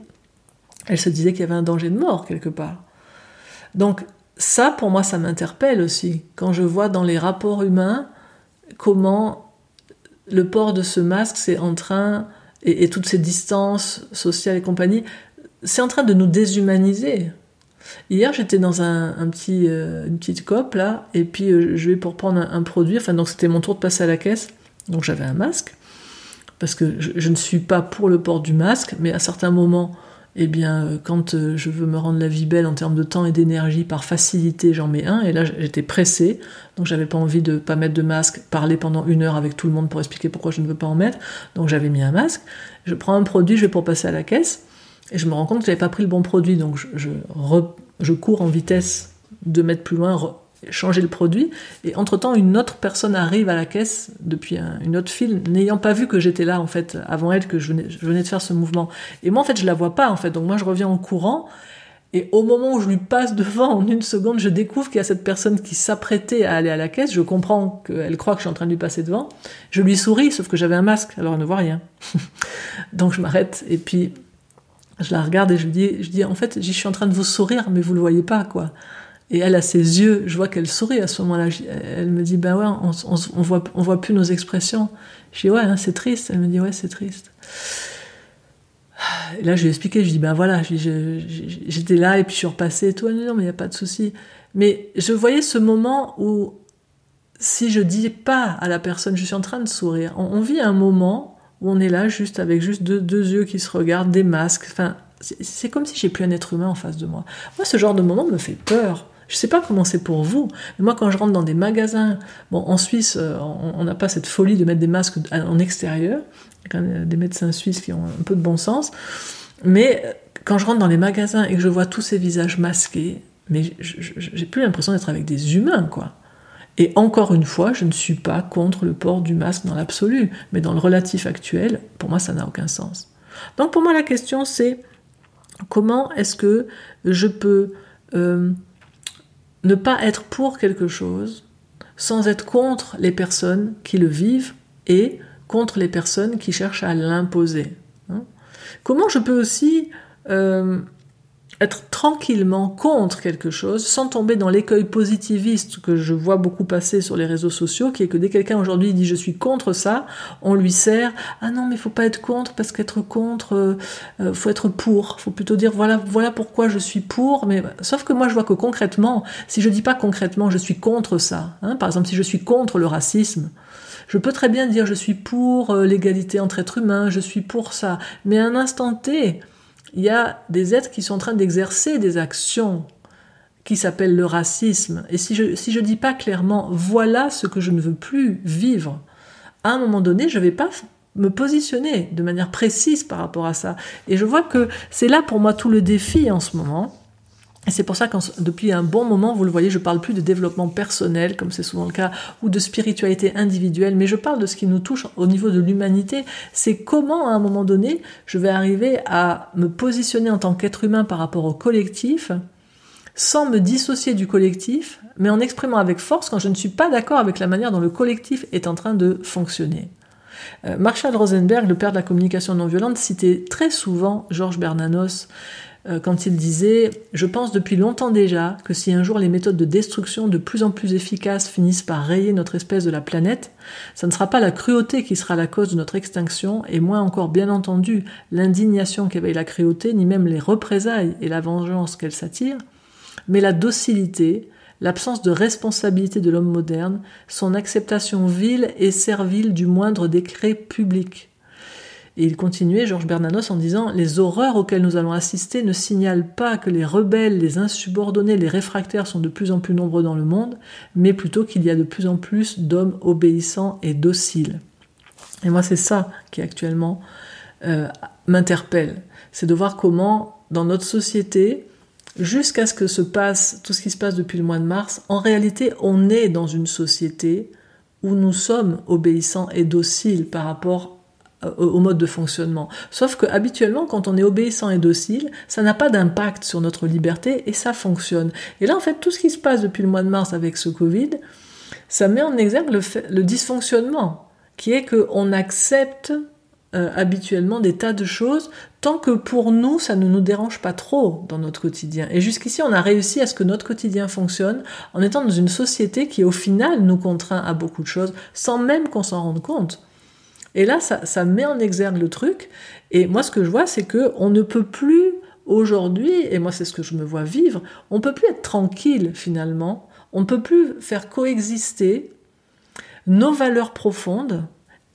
elles se disaient qu'il y avait un danger de mort quelque part. Donc ça pour moi ça m'interpelle aussi, quand je vois dans les rapports humains comment le port de ce masque, c'est en train, et, toutes ces distances sociales et compagnie, c'est en train de nous déshumaniser. Hier, j'étais dans un, petit, euh, une petite COP, là, et puis euh, je vais pour prendre un, produit, enfin, donc c'était mon tour de passer à la caisse, donc j'avais un masque, parce que je, je, ne suis pas pour le port du masque, mais à certains moments, eh bien, euh, quand euh, je veux me rendre la vie belle en termes de temps et d'énergie, par facilité, j'en mets un. Et là, j'étais pressée, donc j'avais pas envie de pas mettre de masque, parler pendant une heure avec tout le monde pour expliquer pourquoi je ne veux pas en mettre. Donc j'avais mis un masque. Je prends un produit, je vais pour passer à la caisse, et je me rends compte que j'avais pas pris le bon produit, donc je, je, je cours en vitesse de mettre plus loin, changer le produit. Et entre-temps, une autre personne arrive à la caisse depuis une autre file, n'ayant pas vu que j'étais là, en fait, avant elle, que je venais, de faire ce mouvement. Et moi, en fait, je la vois pas, en fait. Donc moi, je reviens en courant. Et au moment où je lui passe devant, en une seconde, je découvre qu'il y a cette personne qui s'apprêtait à aller à la caisse. Je comprends qu'elle croit que je suis en train de lui passer devant. Je lui souris, sauf que j'avais un masque, alors elle ne voit rien. Donc je m'arrête et puis je la regarde et je lui dis, je dis en fait, je suis en train de vous sourire, mais vous le voyez pas, quoi. Et elle a ses yeux, je vois qu'elle sourit à ce moment-là. Elle me dit, ben ouais, on, on, voit, on voit plus nos expressions. Je dis, ouais, hein, c'est triste. Elle me dit, ouais, c'est triste. Et là, je lui ai expliqué, je dis, ben voilà, j'étais là et puis je suis repassée et tout. Elle dit, non, mais il n'y a pas de souci. Mais je voyais ce moment où, si je dis pas à la personne, je suis en train de sourire, on, vit un moment où on est là juste avec juste deux, deux yeux qui se regardent, des masques. Enfin, c'est comme si j'ai plus un être humain en face de moi. Moi, ce genre de moment me fait peur. Je ne sais pas comment c'est pour vous, moi quand je rentre dans des magasins, bon en Suisse euh, on n'a pas cette folie de mettre des masques en extérieur, il y a des médecins suisses qui ont un peu de bon sens, mais euh, quand je rentre dans les magasins et que je vois tous ces visages masqués, mais j'ai plus l'impression d'être avec des humains quoi. Et encore une fois, je ne suis pas contre le port du masque dans l'absolu, mais dans le relatif actuel, pour moi ça n'a aucun sens. Donc pour moi la question c'est comment est-ce que je peux euh, ne pas être pour quelque chose sans être contre les personnes qui le vivent et contre les personnes qui cherchent à l'imposer. Hein. Comment je peux aussi euh, être tranquillement contre quelque chose sans tomber dans l'écueil positiviste que je vois beaucoup passer sur les réseaux sociaux, qui est que dès quelqu'un aujourd'hui dit je suis contre ça, on lui sert ah non mais faut pas être contre parce qu'être contre euh, euh, faut être pour, faut plutôt dire voilà voilà pourquoi je suis pour, mais sauf que moi je vois que concrètement, si je dis pas concrètement je suis contre ça, hein, par exemple si je suis contre le racisme, je peux très bien dire je suis pour euh, l'égalité entre êtres humains, je suis pour ça, mais un instant T, il y a des êtres qui sont en train d'exercer des actions qui s'appellent le racisme. Et si je si je dis pas clairement voilà ce que je ne veux plus vivre, à un moment donné, je vais pas me positionner de manière précise par rapport à ça. Et je vois que c'est là pour moi tout le défi en ce moment c'est pour ça que depuis un bon moment, vous le voyez, je parle plus de développement personnel, comme c'est souvent le cas, ou de spiritualité individuelle, mais je parle de ce qui nous touche au niveau de l'humanité. C'est comment, à un moment donné, je vais arriver à me positionner en tant qu'être humain par rapport au collectif, sans me dissocier du collectif, mais en exprimant avec force quand je ne suis pas d'accord avec la manière dont le collectif est en train de fonctionner. Euh, Marshall Rosenberg, le père de la communication non violente, citait très souvent Georges Bernanos quand il disait Je pense depuis longtemps déjà que si un jour les méthodes de destruction de plus en plus efficaces finissent par rayer notre espèce de la planète, ça ne sera pas la cruauté qui sera la cause de notre extinction, et moins encore bien entendu l'indignation qu'éveille la cruauté, ni même les représailles et la vengeance qu'elle s'attire, mais la docilité, l'absence de responsabilité de l'homme moderne, son acceptation vile et servile du moindre décret public. Et il continuait, Georges Bernanos, en disant Les horreurs auxquelles nous allons assister ne signalent pas que les rebelles, les insubordonnés, les réfractaires sont de plus en plus nombreux dans le monde, mais plutôt qu'il y a de plus en plus d'hommes obéissants et dociles. Et moi, c'est ça qui actuellement euh, m'interpelle. C'est de voir comment, dans notre société, jusqu'à ce que se passe tout ce qui se passe depuis le mois de mars, en réalité, on est dans une société où nous sommes obéissants et dociles par rapport au mode de fonctionnement. Sauf que habituellement, quand on est obéissant et docile, ça n'a pas d'impact sur notre liberté et ça fonctionne. Et là, en fait, tout ce qui se passe depuis le mois de mars avec ce Covid, ça met en exergue le, le dysfonctionnement, qui est qu'on accepte euh, habituellement des tas de choses tant que pour nous, ça ne nous dérange pas trop dans notre quotidien. Et jusqu'ici, on a réussi à ce que notre quotidien fonctionne en étant dans une société qui, au final, nous contraint à beaucoup de choses sans même qu'on s'en rende compte. Et là, ça, met en exergue le truc. Et moi, ce que je vois, c'est que on ne peut plus aujourd'hui, et moi, c'est ce que je me vois vivre, on peut plus être tranquille finalement. On ne peut plus faire coexister nos valeurs profondes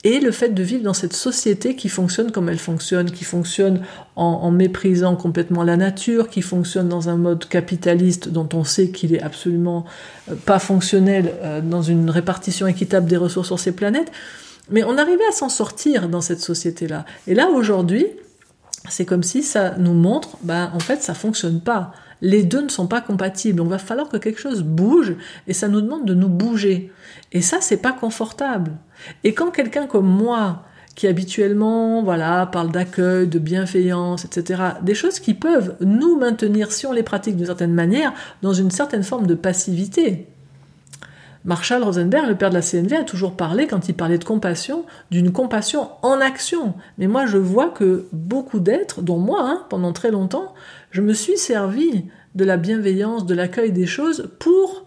et le fait de vivre dans cette société qui fonctionne comme elle fonctionne, qui fonctionne en, méprisant complètement la nature, qui fonctionne dans un mode capitaliste dont on sait qu'il est absolument euh, pas fonctionnel euh, dans une répartition équitable des ressources sur ces planètes. Mais on arrivait à s'en sortir dans cette société-là. Et là, aujourd'hui, c'est comme si ça nous montre, ben, en fait, ça fonctionne pas. Les deux ne sont pas compatibles. Il va falloir que quelque chose bouge et ça nous demande de nous bouger. Et ça, c'est pas confortable. Et quand quelqu'un comme moi, qui habituellement, voilà, parle d'accueil, de bienveillance, etc., des choses qui peuvent nous maintenir, si on les pratique d'une certaine manière, dans une certaine forme de passivité. Marshall Rosenberg, le père de la CNV, a toujours parlé, quand il parlait de compassion, d'une compassion en action. Mais moi, je vois que beaucoup d'êtres, dont moi, hein, pendant très longtemps, je me suis servi de la bienveillance, de l'accueil des choses pour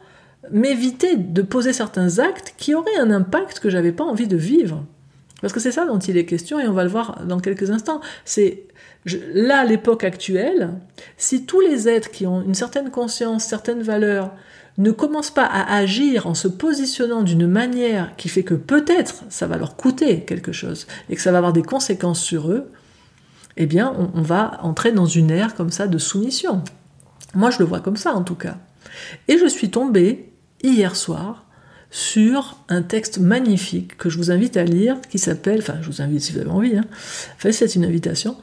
m'éviter de poser certains actes qui auraient un impact que j'avais pas envie de vivre. Parce que c'est ça dont il est question, et on va le voir dans quelques instants. C'est là, l'époque actuelle, si tous les êtres qui ont une certaine conscience, certaines valeurs, ne commencent pas à agir en se positionnant d'une manière qui fait que peut-être ça va leur coûter quelque chose et que ça va avoir des conséquences sur eux, eh bien, on, va entrer dans une ère comme ça de soumission. Moi, je le vois comme ça en tout cas. Et je suis tombée hier soir sur un texte magnifique que je vous invite à lire, qui s'appelle, enfin je vous invite si vous avez envie, hein, enfin, c'est une invitation,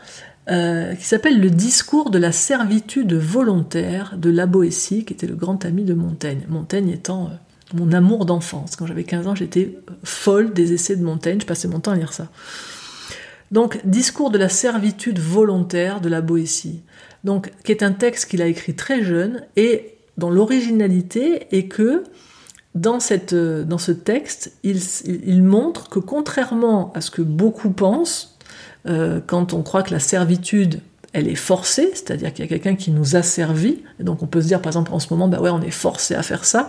euh, qui s'appelle Le discours de la servitude volontaire de La Boétie, qui était le grand ami de Montaigne. Montaigne étant euh, mon amour d'enfance. Quand j'avais 15 ans, j'étais folle des essais de Montaigne, je passais mon temps à lire ça. Donc, Discours de la servitude volontaire de La Boétie, donc, qui est un texte qu'il a écrit très jeune et dont l'originalité est que dans, dans ce texte, il, montre que contrairement à ce que beaucoup pensent, euh, quand on croit que la servitude, elle est forcée, c'est-à-dire qu'il y a quelqu'un qui nous a servi, et donc on peut se dire par exemple en ce moment, bah ouais, on est forcé à faire ça,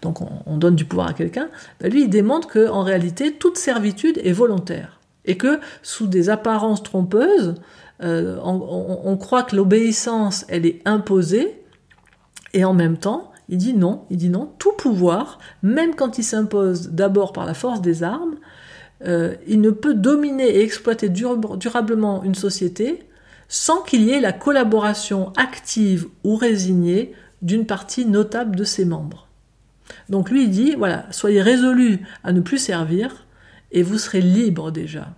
donc on, donne du pouvoir à quelqu'un, bah lui il démontre qu'en réalité, toute servitude est volontaire, et que sous des apparences trompeuses, euh, on, on croit que l'obéissance, elle est imposée, et en même temps, il dit non, il dit non, tout pouvoir, même quand il s'impose d'abord par la force des armes, euh, il ne peut dominer et exploiter durablement une société sans qu'il y ait la collaboration active ou résignée d'une partie notable de ses membres. Donc lui il dit, voilà, soyez résolus à ne plus servir et vous serez libre déjà.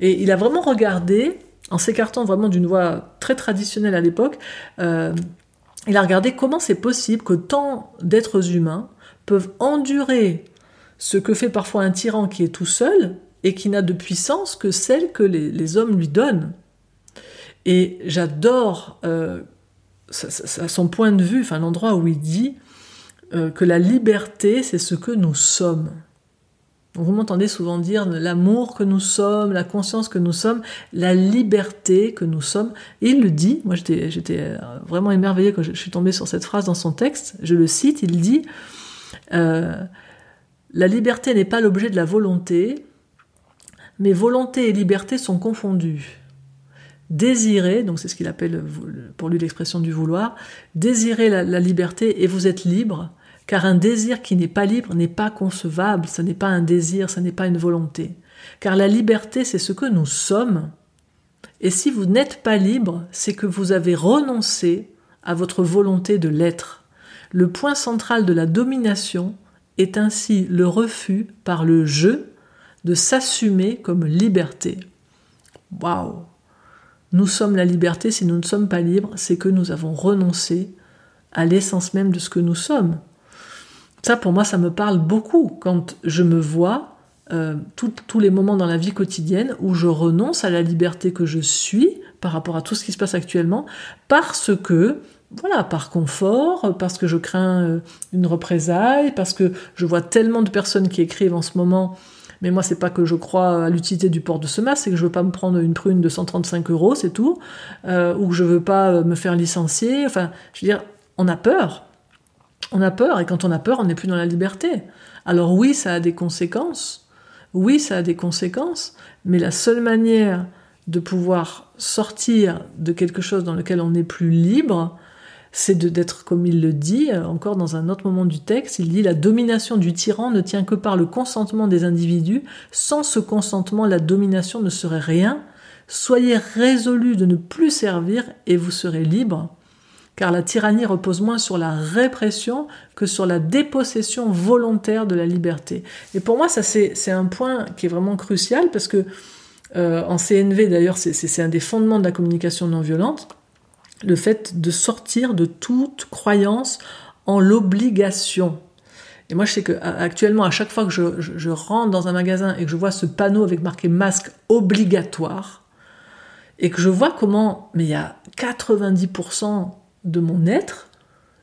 Et il a vraiment regardé, en s'écartant vraiment d'une voie très traditionnelle à l'époque, euh, il a regardé comment c'est possible que tant d'êtres humains peuvent endurer ce que fait parfois un tyran qui est tout seul et qui n'a de puissance que celle que les, hommes lui donnent. Et j'adore euh, son point de vue, enfin l'endroit où il dit euh, que la liberté, c'est ce que nous sommes. Vous m'entendez souvent dire l'amour que nous sommes, la conscience que nous sommes, la liberté que nous sommes. Et il le dit, moi j'étais euh, vraiment émerveillée quand je, suis tombée sur cette phrase dans son texte, je le cite, il dit La liberté n'est pas l'objet de la volonté, mais volonté et liberté sont confondues. Désirer, donc c'est ce qu'il appelle pour lui l'expression du vouloir, désirer la liberté et vous êtes libre, car un désir qui n'est pas libre n'est pas concevable, ce n'est pas un désir, ce n'est pas une volonté. Car la liberté, c'est ce que nous sommes. Et si vous n'êtes pas libre, c'est que vous avez renoncé à votre volonté de l'être. Le point central de la domination est ainsi le refus par le je de s'assumer comme liberté. Waouh nous sommes la liberté, si nous ne sommes pas libres, c'est que nous avons renoncé à l'essence même de ce que nous sommes. Ça, pour moi, ça me parle beaucoup quand je me vois euh, tous les moments dans la vie quotidienne où je renonce à la liberté que je suis par rapport à tout ce qui se passe actuellement, parce que, voilà, par confort, parce que je crains euh, une représaille, parce que je vois tellement de personnes qui écrivent en ce moment mais moi, c'est pas que je crois à l'utilité du port de ce masque, c'est que je veux pas me prendre une prune de 135 euros, c'est tout, euh, ou que je veux pas me faire licencier. Enfin, je veux dire, on a peur. On a peur, et quand on a peur, on n'est plus dans la liberté. Alors oui, ça a des conséquences. Oui, ça a des conséquences, mais la seule manière de pouvoir sortir de quelque chose dans lequel on n'est plus libre, c'est d'être, comme il le dit, euh, encore dans un autre moment du texte, il dit la domination du tyran ne tient que par le consentement des individus. Sans ce consentement, la domination ne serait rien. Soyez résolus de ne plus servir et vous serez libres car la tyrannie repose moins sur la répression que sur la dépossession volontaire de la liberté. Et pour moi, ça c'est un point qui est vraiment crucial parce que euh, en CNV d'ailleurs, c'est un des fondements de la communication non violente, le fait de sortir de toute croyance en l'obligation. Et moi, je sais que actuellement, à chaque fois que je, je, rentre dans un magasin et que je vois ce panneau avec marqué masque obligatoire, et que je vois comment, mais il y a 90% de mon être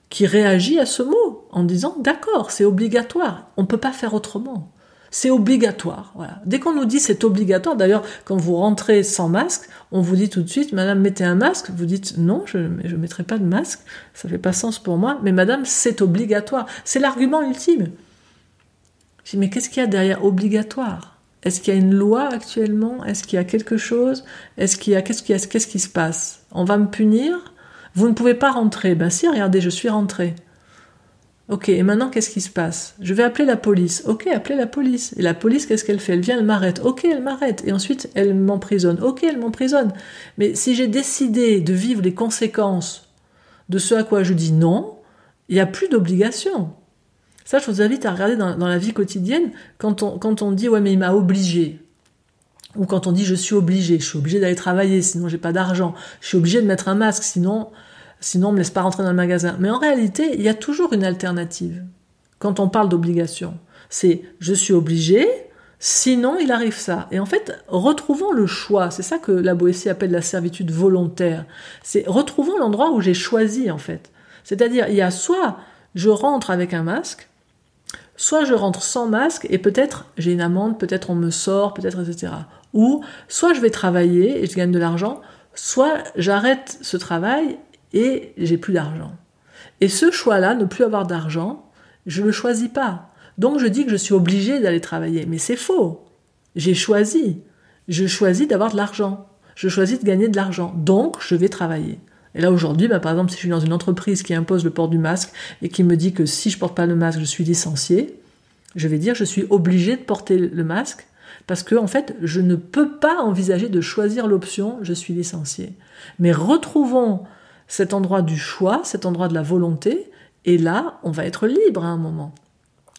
qui réagit à ce mot en disant d'accord, c'est obligatoire, on ne peut pas faire autrement. C'est obligatoire. Dès qu'on nous dit c'est obligatoire, d'ailleurs, quand vous rentrez sans masque, on vous dit tout de suite, Madame, mettez un masque. Vous dites non, je ne mettrai pas de masque, ça fait pas sens pour moi. Mais Madame, c'est obligatoire. C'est l'argument ultime. Je dis mais qu'est-ce qu'il y a derrière obligatoire? Est-ce qu'il y a une loi actuellement? Est-ce qu'il y a quelque chose? Est-ce qu'il y a qu'est-ce qui qu'est-ce qui se passe? On va me punir? Vous ne pouvez pas rentrer. Ben si, regardez, je suis rentré. Ok, et maintenant qu'est-ce qui se passe? Je vais appeler la police. Ok, appelez la police. Et la police, qu'est-ce qu'elle fait? Elle vient, elle m'arrête. Ok, elle m'arrête. Et ensuite, elle m'emprisonne. Ok, elle m'emprisonne. Mais si j'ai décidé de vivre les conséquences de ce à quoi je dis non, il n'y a plus d'obligation. Ça, je vous invite à regarder dans, la vie quotidienne, quand on, quand dit ouais mais il m'a obligé, ou quand on dit je suis obligé, je suis obligé d'aller travailler, sinon j'ai pas d'argent, je suis obligé de mettre un masque, sinon sinon on me laisse pas rentrer dans le magasin. Mais en réalité, il y a toujours une alternative quand on parle d'obligation. C'est je suis obligé, sinon il arrive ça. Et en fait, retrouvons le choix. C'est ça que la Boétie appelle la servitude volontaire. C'est retrouvons l'endroit où j'ai choisi en fait. C'est-à-dire, il y a soit je rentre avec un masque, soit je rentre sans masque et peut-être j'ai une amende, peut-être on me sort, peut-être etc. Ou soit je vais travailler et je gagne de l'argent, soit j'arrête ce travail et j'ai plus d'argent. Et ce choix-là, ne plus avoir d'argent, je ne le choisis pas. Donc je dis que je suis obligé d'aller travailler. Mais c'est faux. J'ai choisi. Je choisis d'avoir de l'argent. Je choisis de gagner de l'argent. Donc je vais travailler. Et là aujourd'hui, bah, par exemple, si je suis dans une entreprise qui impose le port du masque et qui me dit que si je porte pas le masque, je suis licencié, je vais dire je suis obligé de porter le masque parce que en fait, je ne peux pas envisager de choisir l'option je suis licencié. Mais retrouvons cet endroit du choix, cet endroit de la volonté, et là, on va être libre à un moment.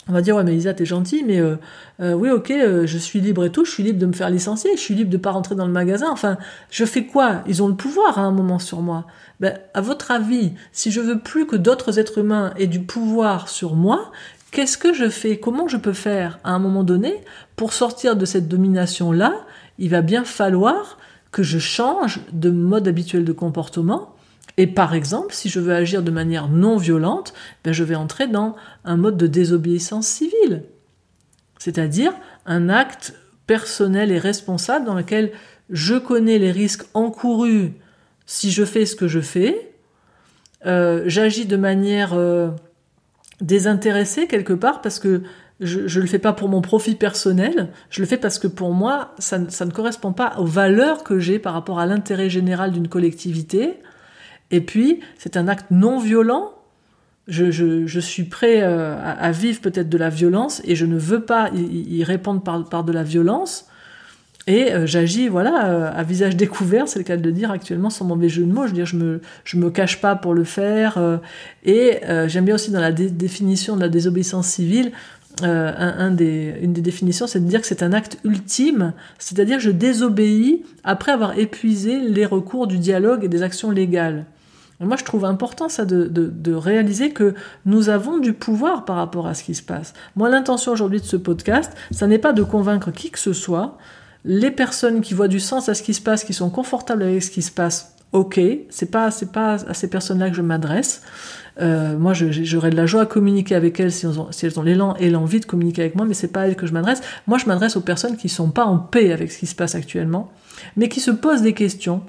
On va dire ouais mais Lisa t'es gentille mais euh, euh, oui ok euh, je suis libre et tout je suis libre de me faire licencier je suis libre de pas rentrer dans le magasin. Enfin je fais quoi? Ils ont le pouvoir à un moment sur moi. Ben à votre avis si je veux plus que d'autres êtres humains aient du pouvoir sur moi qu'est-ce que je fais? Comment je peux faire? À un moment donné pour sortir de cette domination là il va bien falloir que je change de mode habituel de comportement et par exemple, si je veux agir de manière non violente, ben je vais entrer dans un mode de désobéissance civile, c'est-à-dire un acte personnel et responsable dans lequel je connais les risques encourus si je fais ce que je fais, euh, j'agis de manière euh, désintéressée quelque part parce que je ne le fais pas pour mon profit personnel, je le fais parce que pour moi, ça, ça ne correspond pas aux valeurs que j'ai par rapport à l'intérêt général d'une collectivité, et puis, c'est un acte non violent. Je, suis prêt euh, à, vivre peut-être de la violence et je ne veux pas y, répondre par, de la violence. Et euh, j'agis, voilà, euh, à visage découvert, c'est le cas de le dire actuellement, sans mauvais jeu de mots. Je veux dire, je me, je me cache pas pour le faire. et j'aime bien aussi dans la définition de la désobéissance civile, une des définitions, c'est de dire que c'est un acte ultime, c'est-à-dire je désobéis après avoir épuisé les recours du dialogue et des actions légales. Moi, je trouve important ça de, de, de, réaliser que nous avons du pouvoir par rapport à ce qui se passe. Moi, l'intention aujourd'hui de ce podcast, ça n'est pas de convaincre qui que ce soit. Les personnes qui voient du sens à ce qui se passe, qui sont confortables avec ce qui se passe, ok, c'est pas c'est pas à ces personnes-là que je m'adresse. Euh, moi, j'aurais de la joie à communiquer avec elles si, elles ont l'élan et l'envie de communiquer avec moi, mais c'est pas à elles que je m'adresse. Moi, je m'adresse aux personnes qui sont pas en paix avec ce qui se passe actuellement, mais qui se posent des questions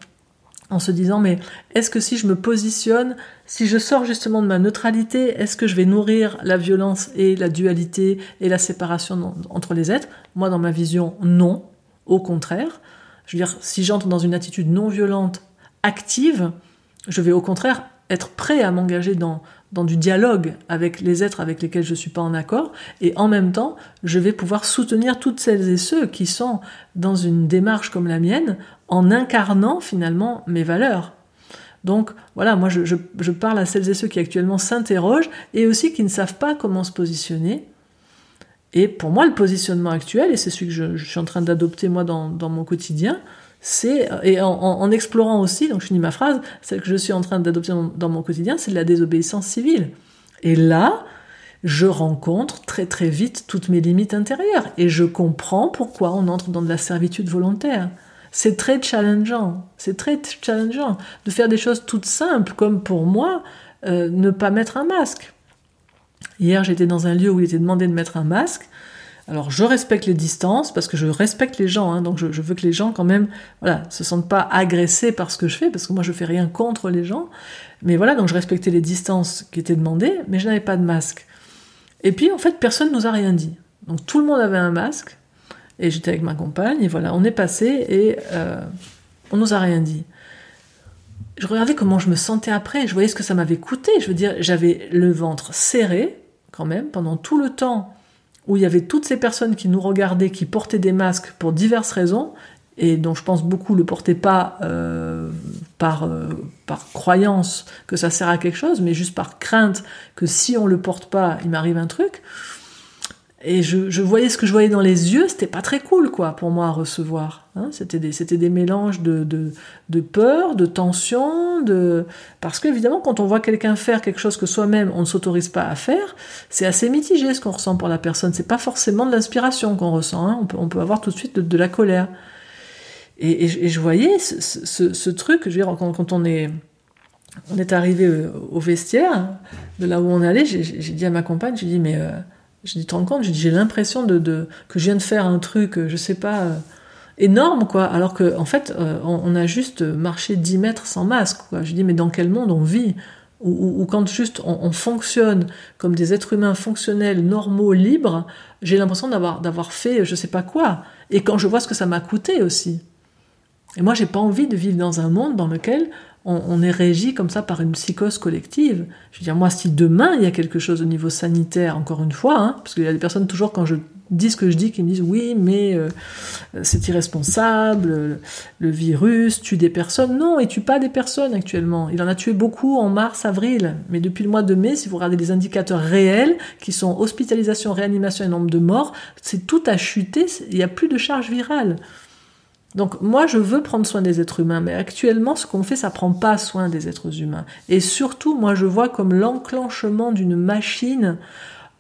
en se disant mais est-ce que si je me positionne, si je sors justement de ma neutralité, est-ce que je vais nourrir la violence et la dualité et la séparation entre les êtres? Moi, dans ma vision, non. Au contraire. Je veux dire, si j'entre dans une attitude non violente, active, je vais au contraire être prêt à m'engager dans, dans du dialogue avec les êtres avec lesquels je ne suis pas en accord, et en même temps, je vais pouvoir soutenir toutes celles et ceux qui sont dans une démarche comme la mienne, en incarnant finalement mes valeurs. Donc voilà, moi je, parle à celles et ceux qui actuellement s'interrogent et aussi qui ne savent pas comment se positionner. Et pour moi, le positionnement actuel, et c'est celui que je, suis en train d'adopter moi dans, dans mon quotidien, c'est et en, explorant aussi, donc je finis ma phrase, celle que je suis en train d'adopter dans, mon quotidien, c'est de la désobéissance civile. Et là, je rencontre très très vite toutes mes limites intérieures et je comprends pourquoi on entre dans de la servitude volontaire. C'est très challengeant, c'est très challengeant de faire des choses toutes simples comme pour moi euh, ne pas mettre un masque. Hier, j'étais dans un lieu où il était demandé de mettre un masque. Alors je respecte les distances parce que je respecte les gens, hein, donc je, veux que les gens quand même, voilà, se sentent pas agressés par ce que je fais parce que moi je fais rien contre les gens. Mais voilà, donc je respectais les distances qui étaient demandées, mais je n'avais pas de masque. Et puis en fait personne nous a rien dit. Donc tout le monde avait un masque et j'étais avec ma compagne et voilà, on est passé et euh, on nous a rien dit. Je regardais comment je me sentais après, je voyais ce que ça m'avait coûté. Je veux dire, j'avais le ventre serré quand même pendant tout le temps où il y avait toutes ces personnes qui nous regardaient, qui portaient des masques pour diverses raisons, et dont je pense beaucoup ne le portaient pas euh, par, euh, par croyance que ça sert à quelque chose, mais juste par crainte que si on le porte pas, il m'arrive un truc. Et je, je, voyais ce que je voyais dans les yeux, c'était pas très cool, quoi, pour moi à recevoir. Hein. C'était des, des mélanges de, de, peur, de tension, de parce qu'évidemment, quand on voit quelqu'un faire quelque chose que soi-même on ne s'autorise pas à faire, c'est assez mitigé ce qu'on ressent pour la personne. C'est pas forcément de l'inspiration qu'on ressent. Hein. On, peut, on peut avoir tout de suite de, la colère. Et, je voyais ce, truc, je veux dire, quand, on est on est arrivé au vestiaire de là où on allait, j'ai dit à ma compagne, j'ai dit mais euh, je dis, te rends compte J'ai l'impression de, que je viens de faire un truc, je sais pas, euh, énorme, quoi. Alors que, en fait, euh, on, a juste marché 10 mètres sans masque. Je dis, mais dans quel monde on vit? Ou, quand juste on, fonctionne comme des êtres humains fonctionnels, normaux, libres, j'ai l'impression d'avoir fait je sais pas quoi. Et quand je vois ce que ça m'a coûté aussi. Et moi, j'ai pas envie de vivre dans un monde dans lequel on, est régi comme ça par une psychose collective. Je veux dire, moi, si demain il y a quelque chose au niveau sanitaire, encore une fois, hein, parce qu'il y a des personnes toujours quand je dis ce que je dis qui me disent oui, mais euh, c'est irresponsable, le, virus tue des personnes. Non, il tue pas des personnes actuellement. Il en a tué beaucoup en mars, avril, mais depuis le mois de mai, si vous regardez les indicateurs réels, qui sont hospitalisation, réanimation et nombre de morts, c'est tout a chuté. Il n'y a plus de charge virale. Donc moi, je veux prendre soin des êtres humains, mais actuellement, ce qu'on fait, ça prend pas soin des êtres humains. Et surtout, moi, je vois comme l'enclenchement d'une machine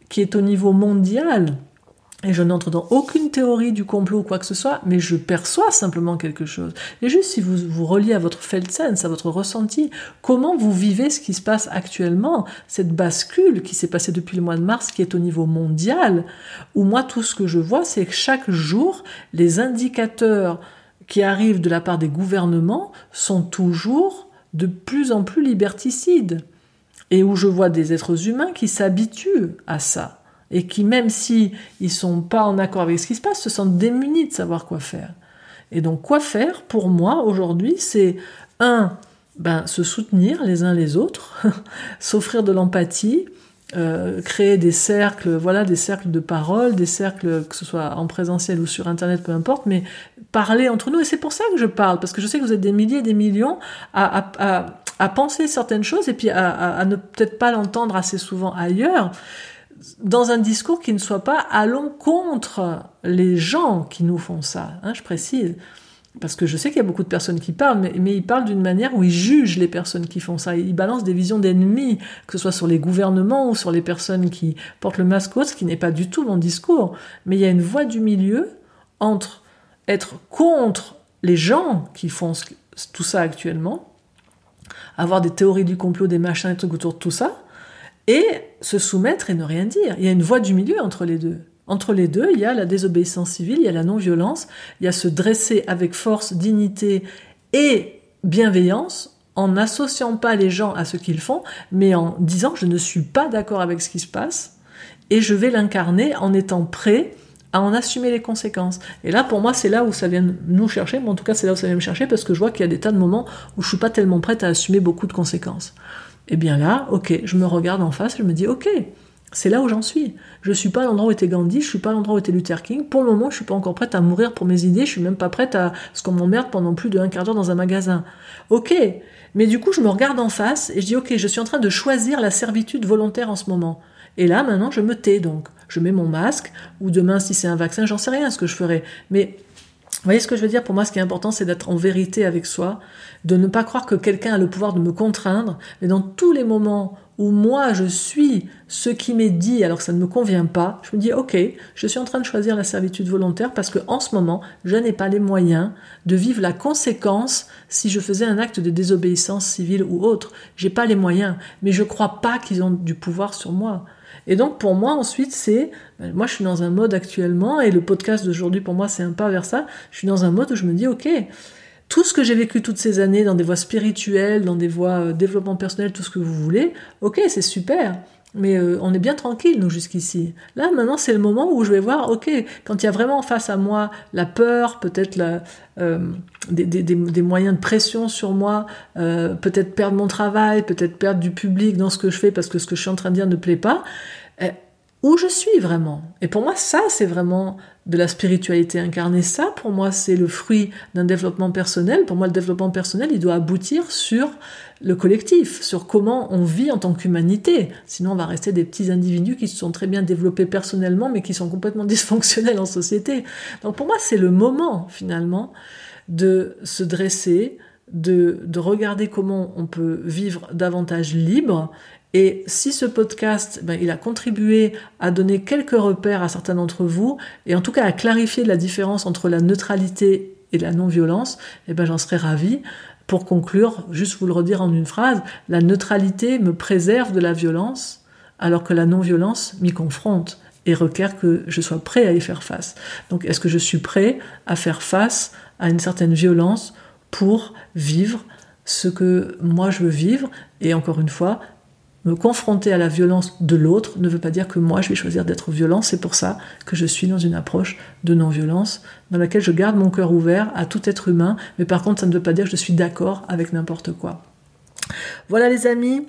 qui est au niveau mondial. Et je n'entre dans aucune théorie du complot ou quoi que ce soit, mais je perçois simplement quelque chose. Et juste si vous vous reliez à votre Feldsense, à votre ressenti, comment vous vivez ce qui se passe actuellement, cette bascule qui s'est passée depuis le mois de mars, qui est au niveau mondial, où moi tout ce que je vois, c'est que chaque jour, les indicateurs qui arrivent de la part des gouvernements sont toujours de plus en plus liberticides. Et où je vois des êtres humains qui s'habituent à ça. Et qui, même si ils sont pas en accord avec ce qui se passe, se sentent démunis de savoir quoi faire. Et donc, quoi faire pour moi aujourd'hui, c'est un, ben, se soutenir les uns les autres, s'offrir de l'empathie, euh, créer des cercles, voilà, des cercles de parole, des cercles que ce soit en présentiel ou sur internet, peu importe, mais parler entre nous. Et c'est pour ça que je parle, parce que je sais que vous êtes des milliers des millions à, à, à, penser certaines choses et puis à, à ne peut-être pas l'entendre assez souvent ailleurs. dans un discours qui ne soit pas allons contre les gens qui nous font ça, hein, je précise. Parce que je sais qu'il y a beaucoup de personnes qui parlent, mais, ils parlent d'une manière où ils jugent les personnes qui font ça. Ils balancent des visions d'ennemis, que ce soit sur les gouvernements ou sur les personnes qui portent le masque, ce qui n'est pas du tout mon discours. Mais il y a une voie du milieu entre être contre les gens qui font tout ça actuellement, avoir des théories du complot, des machins, des trucs autour de tout ça, et se soumettre et ne rien dire. Il y a une voie du milieu entre les deux. Entre les deux, il y a la désobéissance civile, il y a la non-violence, il y a se dresser avec force, dignité et bienveillance en n'associant pas les gens à ce qu'ils font, mais en disant je ne suis pas d'accord avec ce qui se passe et je vais l'incarner en étant prêt à en assumer les conséquences. Et là, pour moi, c'est là où ça vient nous chercher, mais en tout cas, c'est là où ça vient me chercher parce que je vois qu'il y a des tas de moments où je suis pas tellement prête à assumer beaucoup de conséquences. Et bien là, ok, je me regarde en face, je me dis, ok, c'est là où j'en suis. Je suis pas à l'endroit où était Gandhi, je suis pas l'endroit où était Luther King. Pour le moment, je suis pas encore prête à mourir pour mes idées, je suis même pas prête à ce qu'on m'emmerde pendant plus d'un quart d'heure dans un magasin. Ok, mais du coup, je me regarde en face et je dis, ok, je suis en train de choisir la servitude volontaire en ce moment. Et là, maintenant, je me tais donc. Je mets mon masque, ou demain, si c'est un vaccin, j'en sais rien ce que je ferai. Mais vous voyez ce que je veux dire? Pour moi, ce qui est important, c'est d'être en vérité avec soi, de ne pas croire que quelqu'un a le pouvoir de me contraindre, mais dans tous les moments où moi je suis ce qui m'est dit alors que ça ne me convient pas, je me dis ok, je suis en train de choisir la servitude volontaire parce que en ce moment, je n'ai pas les moyens de vivre la conséquence si je faisais un acte de désobéissance civile ou autre. J'ai pas les moyens, mais je crois pas qu'ils ont du pouvoir sur moi. Et donc pour moi ensuite c'est, ben, moi je suis dans un mode actuellement et le podcast d'aujourd'hui pour moi c'est un pas vers ça. Je suis dans un mode où je me dis ok, tout ce que j'ai vécu toutes ces années dans des voies spirituelles, dans des voies euh, développement personnel, tout ce que vous voulez, ok c'est super. Mais euh, on est bien tranquille, nous, jusqu'ici. Là, maintenant, c'est le moment où je vais voir, ok, quand il y a vraiment face à moi la peur, peut-être euh, des, moyens de pression sur moi, peut-être perdre mon travail, peut-être perdre du public dans ce que je fais parce que ce que je suis en train de dire ne plaît pas, eh, où je suis vraiment. Et pour moi, ça, c'est vraiment de la spiritualité incarnée. Ça, pour moi, c'est le fruit d'un développement personnel. Pour moi, le développement personnel, il doit aboutir sur le collectif, sur comment on vit en tant qu'humanité. Sinon, on va rester des petits individus qui se sont très bien développés personnellement, mais qui sont complètement dysfonctionnels en société. Donc pour moi, c'est le moment, finalement, de se dresser, de, de regarder comment on peut vivre davantage libre et si ce podcast, ben, il a contribué à donner quelques repères à certains d'entre vous, et en tout cas à clarifier la différence entre la neutralité et la non-violence, eh ben, j'en serais ravi. Pour conclure, juste vous le redire en une phrase, la neutralité me préserve de la violence, alors que la non-violence m'y confronte et requiert que je sois prêt à y faire face. Donc est-ce que je suis prêt à faire face à une certaine violence pour vivre ce que moi je veux vivre? Et encore une fois me confronter à la violence de l'autre ne veut pas dire que moi je vais choisir d'être violent. C'est pour ça que je suis dans une approche de non-violence dans laquelle je garde mon cœur ouvert à tout être humain. Mais par contre, ça ne veut pas dire que je suis d'accord avec n'importe quoi. Voilà les amis.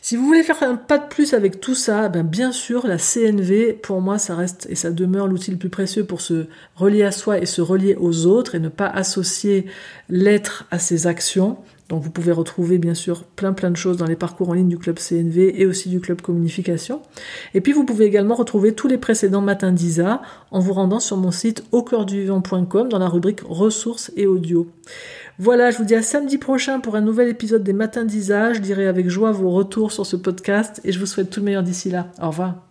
Si vous voulez faire un pas de plus avec tout ça, ben bien sûr, la CNV, pour moi, ça reste et ça demeure l'outil le plus précieux pour se relier à soi et se relier aux autres et ne pas associer l'être à ses actions. Donc vous pouvez retrouver bien sûr plein plein de choses dans les parcours en ligne du club CNV et aussi du club communication. Et puis vous pouvez également retrouver tous les précédents matins d'ISA en vous rendant sur mon site au dans la rubrique ressources et audio. Voilà, je vous dis à samedi prochain pour un nouvel épisode des matins d'ISA. Je dirai avec joie vos retours sur ce podcast et je vous souhaite tout le meilleur d'ici là. Au revoir.